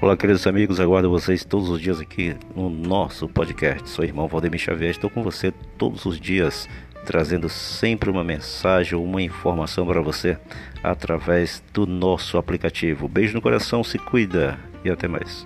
Olá, queridos amigos, aguardo vocês todos os dias aqui no nosso podcast. Sou irmão Valdemir Xavier, estou com você todos os dias, trazendo sempre uma mensagem, ou uma informação para você através do nosso aplicativo. Beijo no coração, se cuida e até mais.